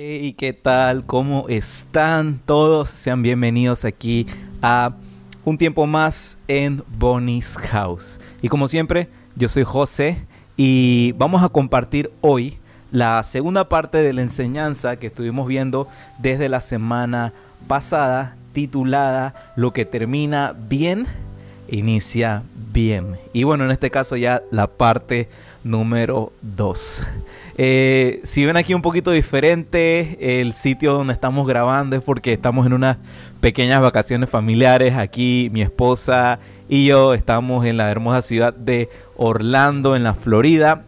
Hey, ¿qué tal? ¿Cómo están todos? Sean bienvenidos aquí a un tiempo más en Bonnie's House. Y como siempre, yo soy José y vamos a compartir hoy la segunda parte de la enseñanza que estuvimos viendo desde la semana pasada titulada Lo que termina bien, inicia bien. Y bueno, en este caso ya la parte número 2. Eh, si ven aquí un poquito diferente el sitio donde estamos grabando es porque estamos en unas pequeñas vacaciones familiares. Aquí mi esposa y yo estamos en la hermosa ciudad de Orlando, en la Florida.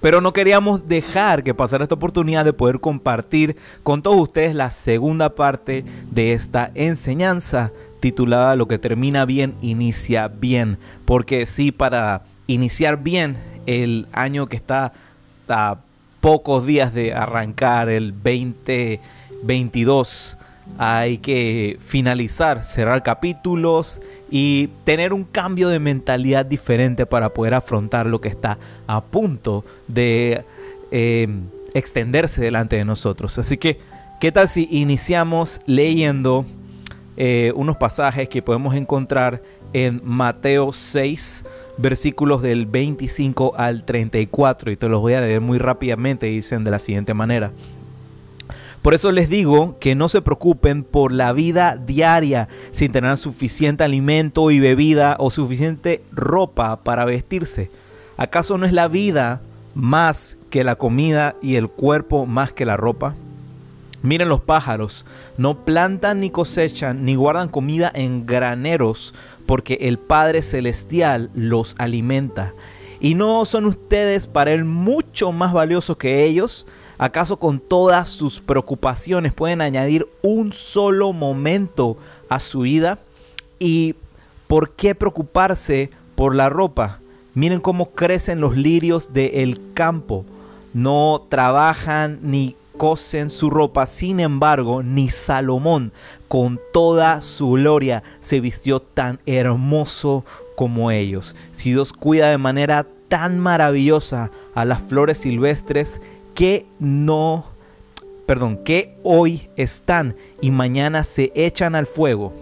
Pero no queríamos dejar que pasara esta oportunidad de poder compartir con todos ustedes la segunda parte de esta enseñanza titulada Lo que termina bien, inicia bien. Porque sí, para iniciar bien el año que está a pocos días de arrancar, el 2022, hay que finalizar, cerrar capítulos y tener un cambio de mentalidad diferente para poder afrontar lo que está a punto de eh, extenderse delante de nosotros. Así que, ¿qué tal si iniciamos leyendo eh, unos pasajes que podemos encontrar en Mateo 6, versículos del 25 al 34? Y te los voy a leer muy rápidamente, dicen de la siguiente manera. Por eso les digo que no se preocupen por la vida diaria sin tener suficiente alimento y bebida o suficiente ropa para vestirse. ¿Acaso no es la vida más que la comida y el cuerpo más que la ropa? Miren los pájaros, no plantan ni cosechan ni guardan comida en graneros, porque el Padre Celestial los alimenta. ¿Y no son ustedes para Él mucho más valiosos que ellos? ¿Acaso con todas sus preocupaciones pueden añadir un solo momento a su vida? ¿Y por qué preocuparse por la ropa? Miren cómo crecen los lirios del campo. No trabajan ni cosen su ropa. Sin embargo, ni Salomón, con toda su gloria, se vistió tan hermoso como ellos. Si Dios cuida de manera tan maravillosa a las flores silvestres, que no, perdón, que hoy están y mañana se echan al fuego,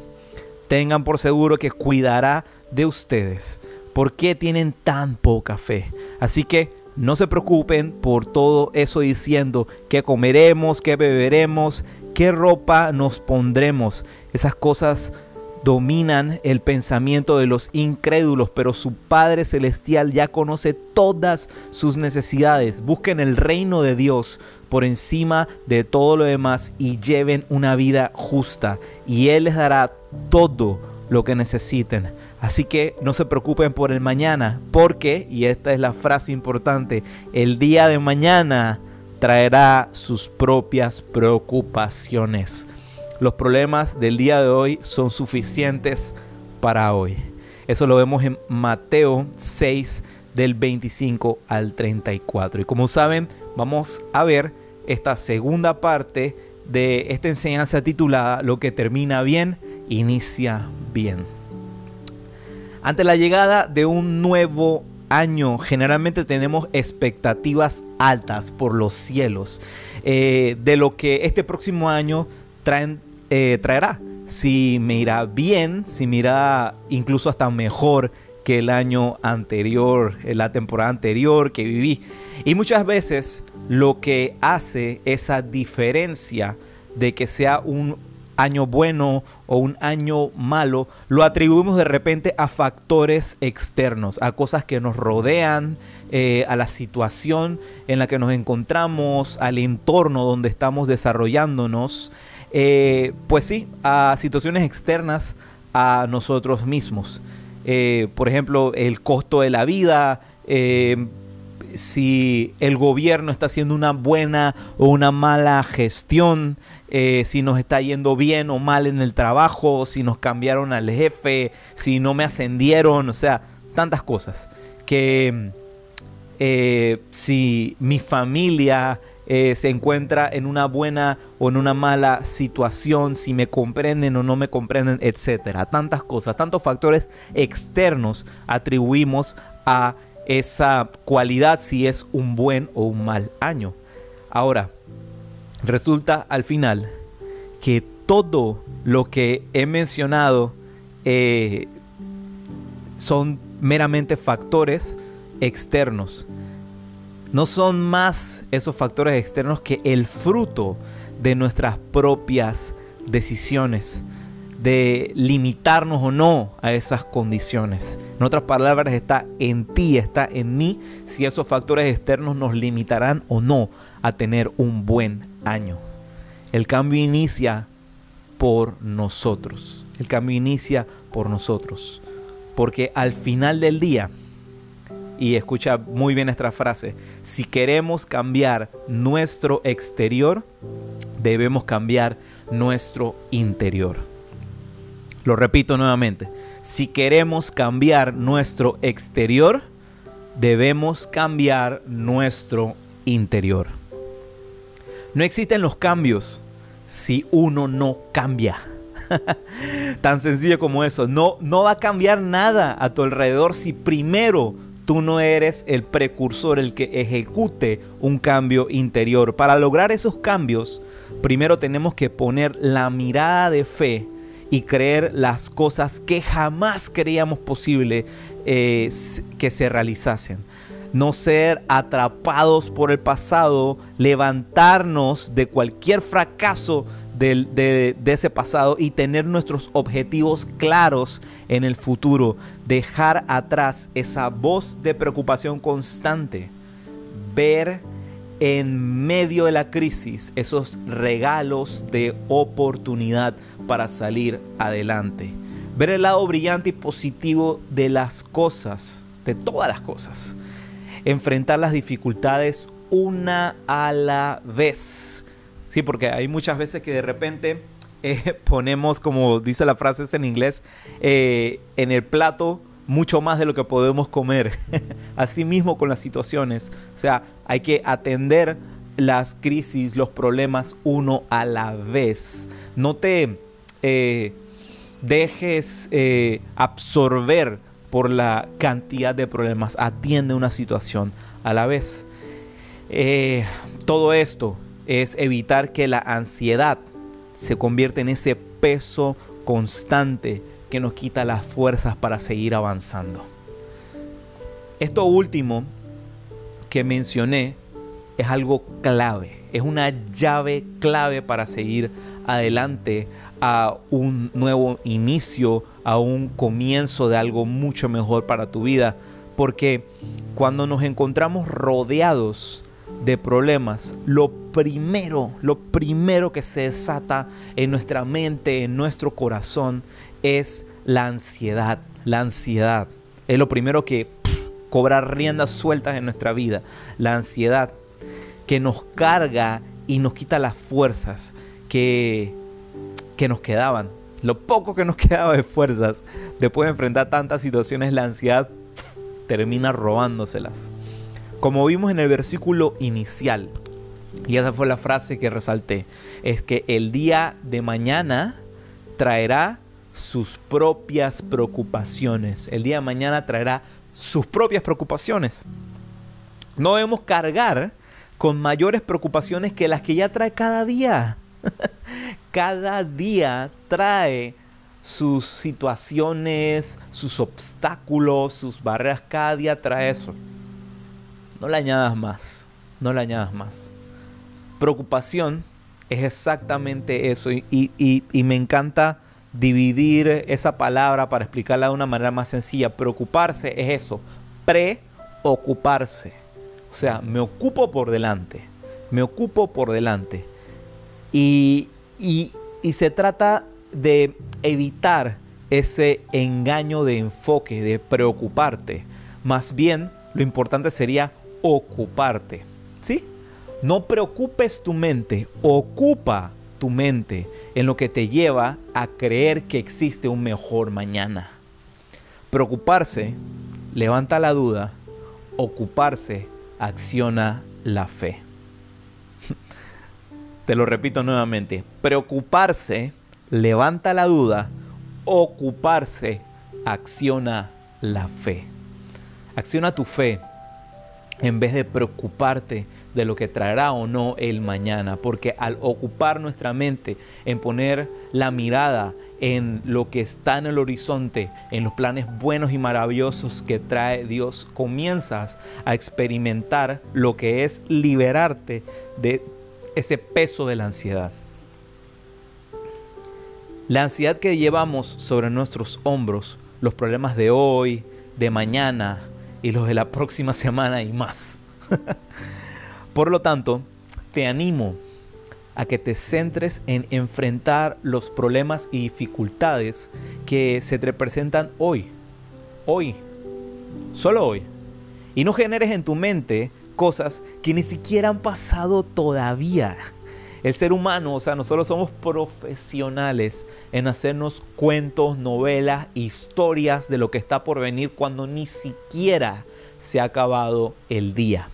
tengan por seguro que cuidará de ustedes. ¿Por qué tienen tan poca fe? Así que no se preocupen por todo eso diciendo qué comeremos, qué beberemos, qué ropa nos pondremos. Esas cosas dominan el pensamiento de los incrédulos, pero su Padre Celestial ya conoce todas sus necesidades. Busquen el reino de Dios por encima de todo lo demás y lleven una vida justa y Él les dará todo lo que necesiten. Así que no se preocupen por el mañana, porque, y esta es la frase importante, el día de mañana traerá sus propias preocupaciones. Los problemas del día de hoy son suficientes para hoy. Eso lo vemos en Mateo 6 del 25 al 34. Y como saben, vamos a ver esta segunda parte de esta enseñanza titulada Lo que termina bien, inicia bien. Ante la llegada de un nuevo año, generalmente tenemos expectativas altas por los cielos eh, de lo que este próximo año eh, traerá. Si me irá bien, si me irá incluso hasta mejor que el año anterior, eh, la temporada anterior que viví. Y muchas veces lo que hace esa diferencia de que sea un año bueno o un año malo, lo atribuimos de repente a factores externos, a cosas que nos rodean, eh, a la situación en la que nos encontramos, al entorno donde estamos desarrollándonos. Eh, pues sí, a situaciones externas a nosotros mismos. Eh, por ejemplo, el costo de la vida, si el gobierno está haciendo una buena o una mala gestión, si nos está yendo bien o mal en el trabajo, si nos cambiaron al jefe, si no me ascendieron, o sea, tantas cosas. Que si mi familia eh, se encuentra en una buena o en una mala situación, si me comprenden o no me comprenden, etcétera. Tantas cosas, tantos factores externos atribuimos a esa cualidad si es un buen o un mal año. Ahora, resulta al final que todo lo que he mencionado eh, son meramente factores externos. No son más esos factores externos que el fruto de nuestras propias decisiones, de limitarnos o no a esas condiciones. En otras palabras, está en ti, está en mí, si esos factores externos nos limitarán o no a tener un buen año. El cambio inicia por nosotros. El cambio inicia por nosotros. Porque al final del día, y escucha muy bien esta frase, si queremos cambiar nuestro exterior, debemos cambiar nuestro interior. Lo repito nuevamente, si queremos cambiar nuestro exterior, debemos cambiar nuestro interior. No existen los cambios si uno no cambia. Tan sencillo como eso. No, no va a cambiar nada a tu alrededor si primero tú no eres el precursor, el que ejecute un cambio interior. Para lograr esos cambios, primero tenemos que poner la mirada de fe y creer las cosas que jamás creíamos posible eh, que se realizasen. No ser atrapados por el pasado, levantarnos de cualquier fracaso de, ese pasado y tener nuestros objetivos claros en el futuro, dejar atrás esa voz de preocupación constante, ver en medio de la crisis esos regalos de oportunidad para salir adelante, ver el lado brillante y positivo de las cosas, de todas las cosas enfrentar las dificultades una a la vez. Sí, porque hay muchas veces que de repente eh, ponemos, como dice la frase en inglés, eh, en el plato mucho más de lo que podemos comer. Así mismo con las situaciones. O sea, hay que atender las crisis, los problemas uno a la vez. No te eh, dejes absorber por la cantidad de problemas. Atiende una situación a la vez. Eh, todo esto es evitar que la ansiedad se convierta en ese peso constante que nos quita las fuerzas para seguir avanzando. Esto último que mencioné es algo clave, es una llave clave para seguir adelante a un nuevo inicio, a un comienzo de algo mucho mejor para tu vida. Porque cuando nos encontramos rodeados de problemas, lo primero, lo primero que se desata en nuestra mente, en nuestro corazón, es la ansiedad. La ansiedad es lo primero que cobra riendas sueltas en nuestra vida. La ansiedad que nos carga y nos quita las fuerzas que que nos quedaban, lo poco que nos quedaba de fuerzas después de enfrentar tantas situaciones, la ansiedad termina robándoselas. Como vimos en el versículo inicial, y esa fue la frase que resalté, es que el día de mañana traerá sus propias preocupaciones. El día de mañana traerá sus propias preocupaciones. No debemos cargar con mayores preocupaciones que las que ya trae cada día. cada día trae sus situaciones, sus obstáculos, sus barreras, cada día trae eso. No le añadas más, no le añadas más. Preocupación es exactamente eso y, me encanta dividir esa palabra para explicarla de una manera más sencilla. Preocuparse es eso, preocuparse. O sea, me ocupo por delante, me ocupo por delante. Y, y, se trata de evitar ese engaño de enfoque, de preocuparte. Más bien, lo importante sería ocuparte. ¿Sí? No preocupes tu mente, ocupa tu mente en lo que te lleva a creer que existe un mejor mañana. Preocuparse levanta la duda, ocuparse acciona la fe. Te lo repito nuevamente, preocuparse levanta la duda, ocuparse acciona la fe. Acciona tu fe en vez de preocuparte de lo que traerá o no el mañana, porque al ocupar nuestra mente en poner la mirada en lo que está en el horizonte, en los planes buenos y maravillosos que trae Dios, comienzas a experimentar lo que es liberarte de ese peso de la ansiedad. La ansiedad que llevamos sobre nuestros hombros, los problemas de hoy, de mañana y los de la próxima semana y más. Por lo tanto, te animo a que te centres en enfrentar los problemas y dificultades que se te presentan hoy. Hoy. Solo hoy. Y no generes en tu mente cosas que ni siquiera han pasado todavía. El ser humano, o sea, nosotros somos profesionales en hacernos cuentos, novelas, historias de lo que está por venir cuando ni siquiera se ha acabado el día.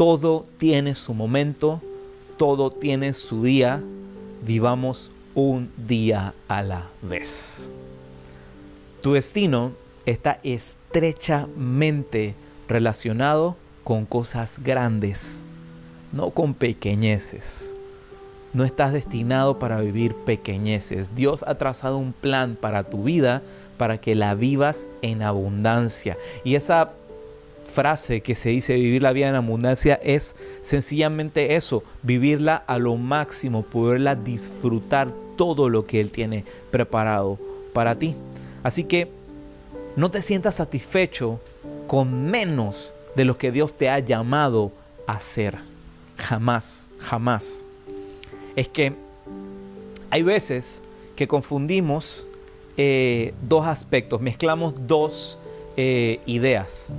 Todo tiene su momento, todo tiene su día, vivamos un día a la vez. Tu destino está estrechamente relacionado con cosas grandes, no con pequeñeces. No estás destinado para vivir pequeñeces. Dios ha trazado un plan para tu vida para que la vivas en abundancia. Y esa frase que se dice vivir la vida en abundancia es sencillamente eso, vivirla a lo máximo, poderla disfrutar todo lo que Él tiene preparado para ti. Así que no te sientas satisfecho con menos de lo que Dios te ha llamado a hacer. Jamás, jamás. Es que hay veces que confundimos eh, dos aspectos, mezclamos dos eh, ideas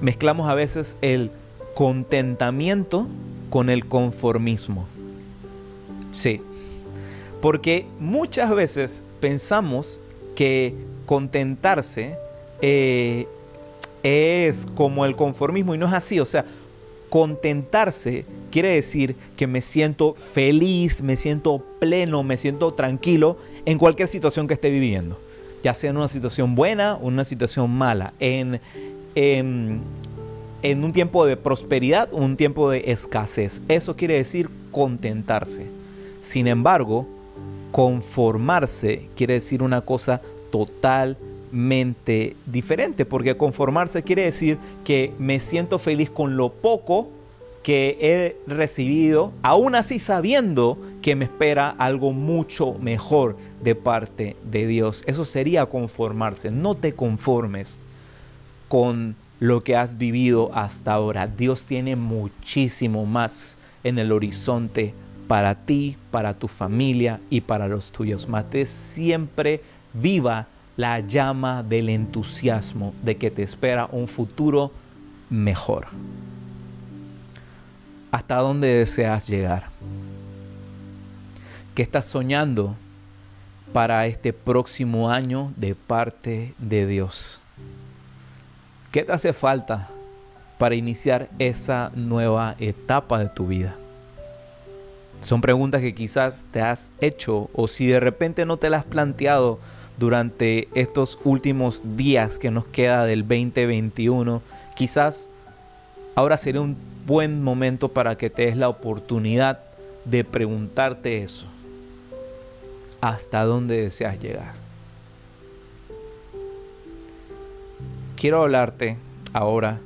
mezclamos a veces el contentamiento con el conformismo. Sí, porque muchas veces pensamos que contentarse eh, es como el conformismo y no es así. O sea, contentarse quiere decir que me siento feliz, me siento pleno, me siento tranquilo en cualquier situación que esté viviendo. Ya sea en una situación buena o en una situación mala. En, en, un tiempo de prosperidad un tiempo de escasez. Eso quiere decir contentarse. Sin embargo, conformarse quiere decir una cosa totalmente diferente, porque conformarse quiere decir que me siento feliz con lo poco que he recibido, aún así sabiendo que me espera algo mucho mejor de parte de Dios. Eso sería conformarse. No te conformes con lo que has vivido hasta ahora. Dios tiene muchísimo más en el horizonte para ti, para tu familia y para los tuyos. Mate siempre viva la llama del entusiasmo de que te espera un futuro mejor. ¿Hasta dónde deseas llegar? ¿Qué estás soñando para este próximo año de parte de Dios? ¿Qué te hace falta para iniciar esa nueva etapa de tu vida? Son preguntas que quizás te has hecho o si de repente no te las has planteado durante estos últimos días que nos queda del 2021, quizás ahora sería un buen momento para que te des la oportunidad de preguntarte eso. ¿Hasta dónde deseas llegar? Quiero hablarte ahora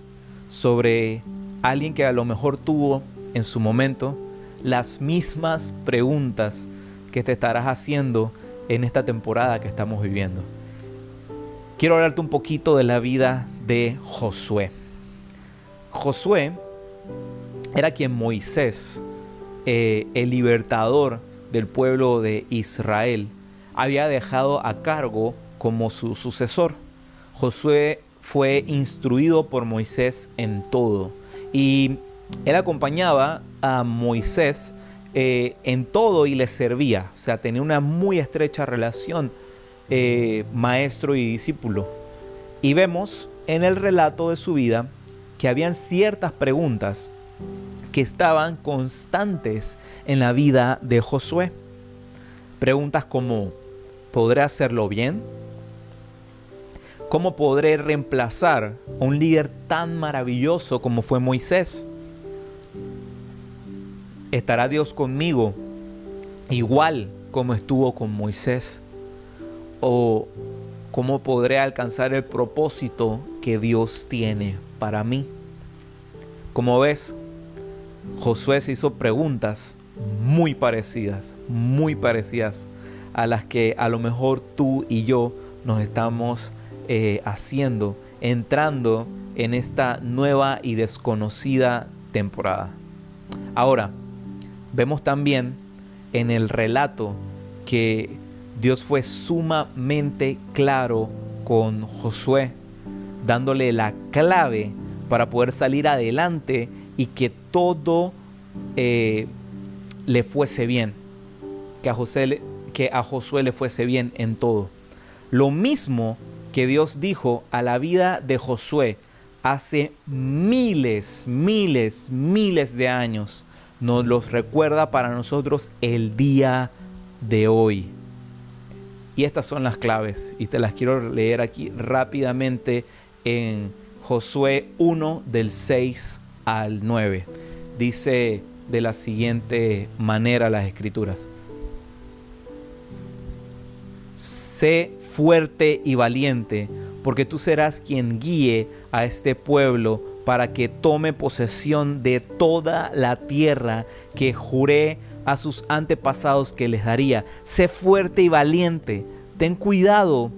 sobre alguien que a lo mejor tuvo en su momento las mismas preguntas que te estarás haciendo en esta temporada que estamos viviendo. Quiero hablarte un poquito de la vida de Josué. Josué era quien Moisés, eh, el libertador del pueblo de Israel, había dejado a cargo como su sucesor. Josué fue instruido por Moisés en todo. Y él acompañaba a Moisés eh, en todo y le servía. O sea, tenía una muy estrecha relación eh, maestro y discípulo. Y vemos en el relato de su vida que habían ciertas preguntas que estaban constantes en la vida de Josué. Preguntas como, ¿podré hacerlo bien? ¿Cómo podré reemplazar a un líder tan maravilloso como fue Moisés? ¿Estará Dios conmigo igual como estuvo con Moisés? ¿O cómo podré alcanzar el propósito que Dios tiene para mí? Como ves, Josué se hizo preguntas muy parecidas, muy parecidas a las que a lo mejor tú y yo nos estamos eh, haciendo, entrando en esta nueva y desconocida temporada. Ahora, Vemos también en el relato que Dios fue sumamente claro con Josué, dándole la clave para poder salir adelante y que todo eh, le fuese bien, que a, José, que a Josué le fuese bien en todo. Lo mismo que Dios dijo a la vida de Josué hace miles, miles, miles de años nos los recuerda para nosotros el día de hoy. Y estas son las claves y te las quiero leer aquí rápidamente en Josué 1 del 6 al 9. Dice de la siguiente manera las escrituras. Sé fuerte y valiente, porque tú serás quien guíe a este pueblo para que tome posesión de toda la tierra que juré a sus antepasados que les daría. Sé fuerte y valiente. Ten cuidado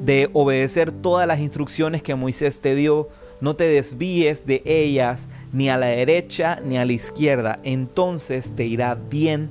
de obedecer todas las instrucciones que Moisés te dio. No te desvíes de ellas ni a la derecha ni a la izquierda. Entonces te irá bien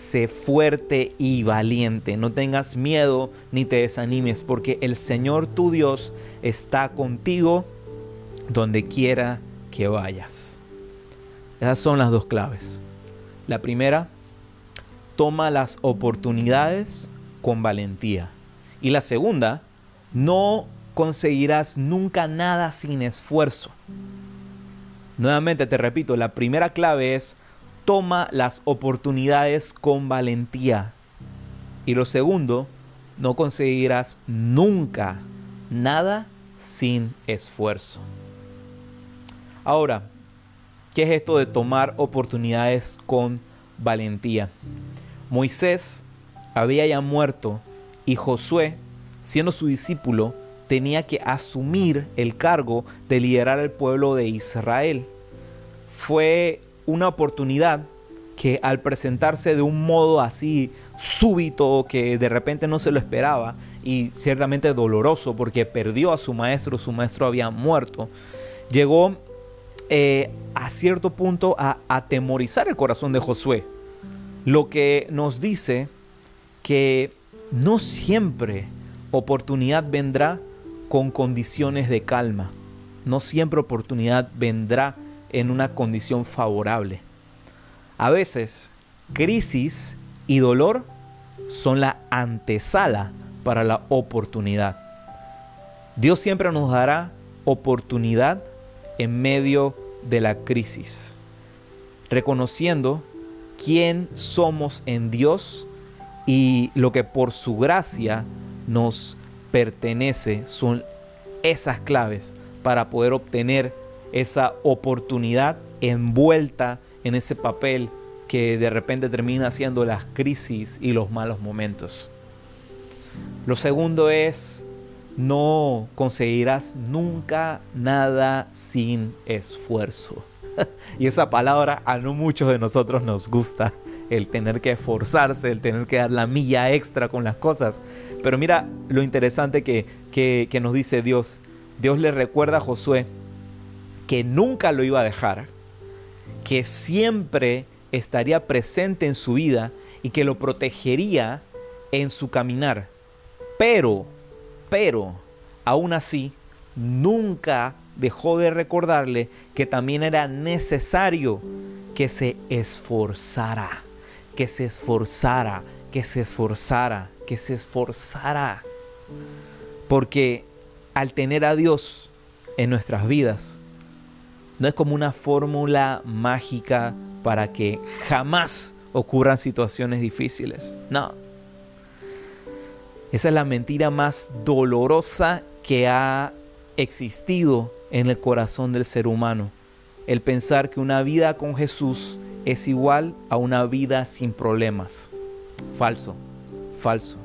sé fuerte y valiente, no tengas miedo ni te desanimes, porque el Señor tu Dios está contigo donde quiera que vayas. Esas son las dos claves. La primera, toma las oportunidades con valentía. Y la segunda, no conseguirás nunca nada sin esfuerzo. Nuevamente te repito, la primera clave es toma las oportunidades con valentía. Y lo segundo, no conseguirás nunca nada sin esfuerzo. Ahora, ¿qué es esto de tomar oportunidades con valentía? Moisés había ya muerto y Josué, siendo su discípulo, tenía que asumir el cargo de liderar el pueblo de Israel. Fue una oportunidad que al presentarse de un modo así súbito, que de repente no se lo esperaba, y ciertamente doloroso porque perdió a su maestro, su maestro había muerto, llegó eh, a cierto punto a atemorizar el corazón de Josué lo que nos dice que no siempre oportunidad vendrá con condiciones de calma. No siempre oportunidad vendrá en una condición favorable. A veces, crisis y dolor son la antesala para la oportunidad. Dios siempre nos dará oportunidad en medio de la crisis, reconociendo quién somos en Dios y lo que por su gracia nos pertenece son esas claves para poder obtener esa oportunidad envuelta en ese papel que de repente termina siendo las crisis y los malos momentos. Lo segundo es, no conseguirás nunca nada sin esfuerzo. y esa palabra a no muchos de nosotros nos gusta, el tener que esforzarse, el tener que dar la milla extra con las cosas. Pero mira lo interesante que, que nos dice Dios. Dios le recuerda a Josué que nunca lo iba a dejar, que siempre estaría presente en su vida y que lo protegería en su caminar. Pero, pero, aún así, nunca dejó de recordarle que también era necesario que se esforzara, que se esforzara, que se esforzara, que se esforzara. Porque al tener a Dios en nuestras vidas, no es como una fórmula mágica para que jamás ocurran situaciones difíciles. No. Esa es la mentira más dolorosa que ha existido en el corazón del ser humano. El pensar que una vida con Jesús es igual a una vida sin problemas. Falso, falso.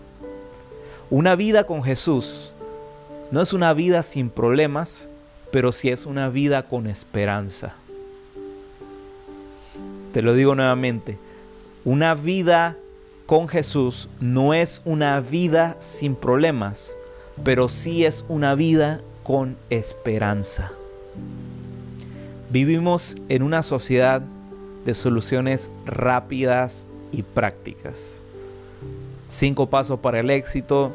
Una vida con Jesús no es una vida sin problemas, pero sí es una vida con esperanza. Te lo digo nuevamente, una vida con Jesús no es una vida sin problemas, pero sí es una vida con esperanza. Vivimos en una sociedad de soluciones rápidas y prácticas. Cinco pasos para el éxito,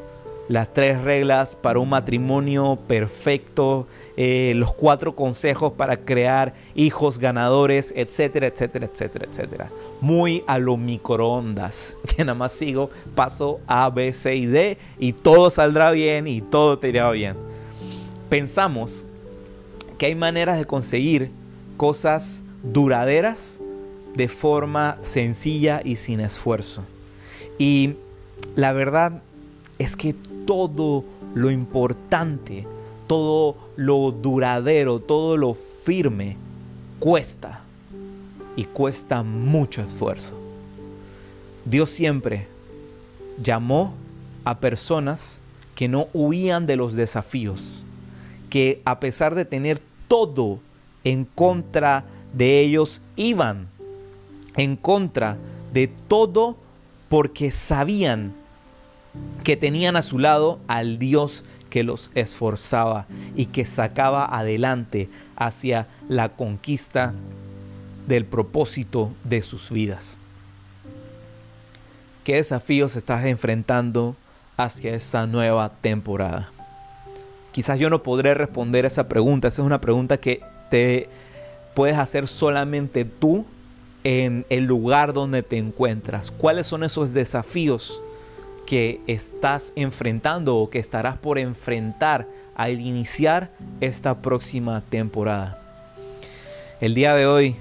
las tres reglas para un matrimonio perfecto, eh, los cuatro consejos para crear hijos ganadores, etcétera, etcétera, etcétera, etcétera. Muy a lo microondas, que nada más sigo paso A, B, C y D y todo saldrá bien y todo te irá bien. Pensamos que hay maneras de conseguir cosas duraderas de forma sencilla y sin esfuerzo. Y la verdad es que todo lo importante, todo lo duradero, todo lo firme, cuesta. Y cuesta mucho esfuerzo. Dios siempre llamó a personas que no huían de los desafíos, que a pesar de tener todo en contra de ellos, iban en contra de todo porque sabían que tenían a su lado al Dios que los esforzaba y que sacaba adelante hacia la conquista del propósito de sus vidas. ¿Qué desafíos estás enfrentando hacia esa nueva temporada? Quizás yo no podré responder esa pregunta, esa es una pregunta que te puedes hacer solamente tú en el lugar donde te encuentras. ¿Cuáles son esos desafíos que estás enfrentando o que estarás por enfrentar al iniciar esta próxima temporada? El día de hoy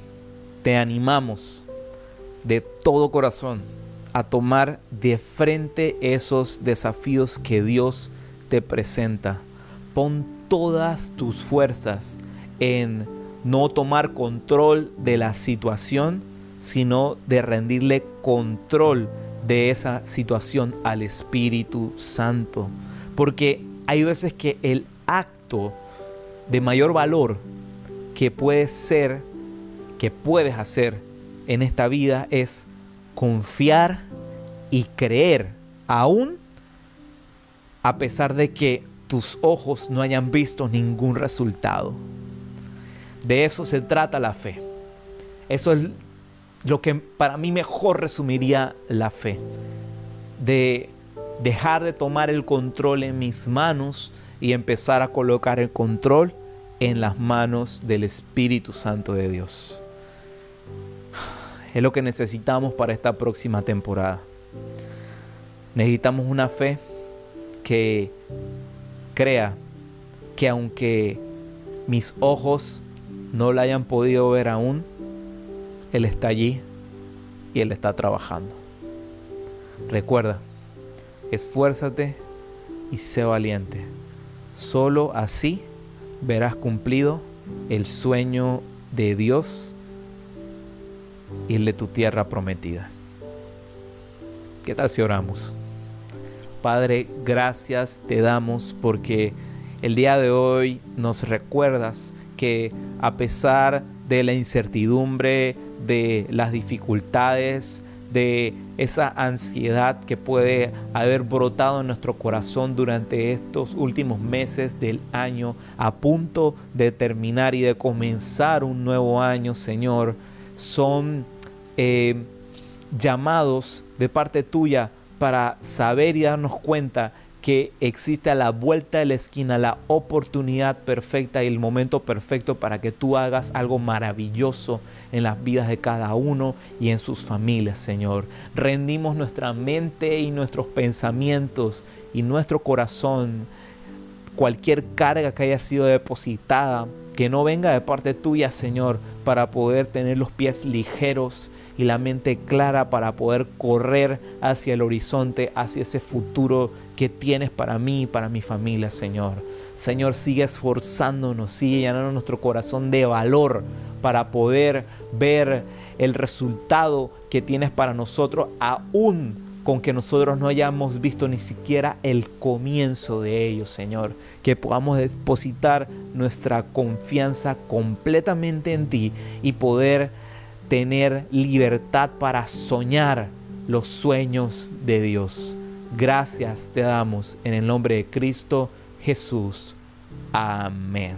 te animamos de todo corazón a tomar de frente esos desafíos que Dios te presenta. Pon todas tus fuerzas en no tomar control de la situación, sino de rendirle control de esa situación al Espíritu Santo. Porque hay veces que el acto de mayor valor que puedes ser, que puedes hacer en esta vida es confiar y creer aún a pesar de que tus ojos no hayan visto ningún resultado. De eso se trata la fe. Eso es lo que para mí mejor resumiría la fe. De dejar de tomar el control en mis manos y empezar a colocar el control en las manos del Espíritu Santo de Dios. Es lo que necesitamos para esta próxima temporada. Necesitamos una fe que crea que aunque mis ojos no la hayan podido ver aún, Él está allí y Él está trabajando. Recuerda, esfuérzate y sé valiente. Solo así verás cumplido el sueño de Dios y el de tu tierra prometida. ¿Qué tal si oramos? Padre, gracias te damos porque el día de hoy nos recuerdas que a pesar de la incertidumbre, de las dificultades, de esa ansiedad que puede haber brotado en nuestro corazón durante estos últimos meses del año, a punto de terminar y de comenzar un nuevo año, Señor, son eh, llamados de parte tuya para saber y darnos cuenta que existe a la vuelta de la esquina la oportunidad perfecta y el momento perfecto para que tú hagas algo maravilloso en las vidas de cada uno y en sus familias, Señor. Rendimos nuestra mente y nuestros pensamientos y nuestro corazón cualquier carga que haya sido depositada, que no venga de parte tuya, Señor, para poder tener los pies ligeros y la mente clara para poder correr hacia el horizonte, hacia ese futuro que tienes para mí y para mi familia, Señor. Señor, sigue esforzándonos, sigue llenando nuestro corazón de valor para poder ver el resultado que tienes para nosotros, aún con que nosotros no hayamos visto ni siquiera el comienzo de ello, Señor. Que podamos depositar nuestra confianza completamente en ti y poder tener libertad para soñar los sueños de Dios. Gracias te damos en el nombre de Cristo Jesús. Amén.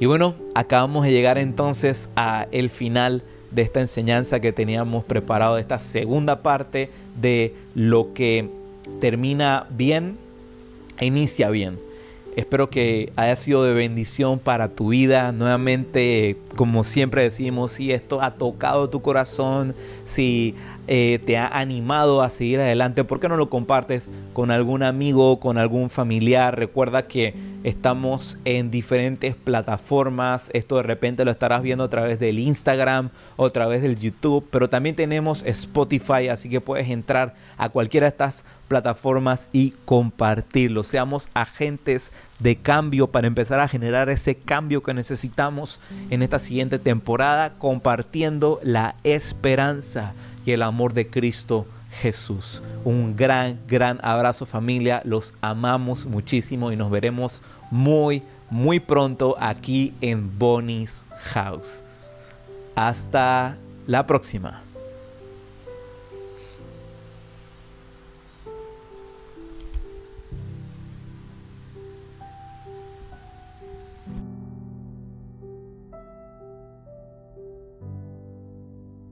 Y bueno, acabamos de llegar entonces a el final de esta enseñanza que teníamos preparado, esta segunda parte de lo que termina bien e inicia bien. Espero que haya sido de bendición para tu vida. Nuevamente, como siempre decimos, si esto ha tocado tu corazón, si eh, te ha animado a seguir adelante, ¿por qué no lo compartes con algún amigo, con algún familiar? Recuerda que estamos en diferentes plataformas. Esto de repente lo estarás viendo a través del Instagram o a través del YouTube, pero también tenemos Spotify, así que puedes entrar a cualquiera de estas plataformas y compartirlo. Seamos agentes de cambio para empezar a generar ese cambio que necesitamos en esta siguiente temporada, compartiendo la esperanza y el amor de Cristo Jesús. Un gran, gran abrazo familia. Los amamos muchísimo y nos veremos muy, muy pronto aquí en Bonnie's House. Hasta la próxima.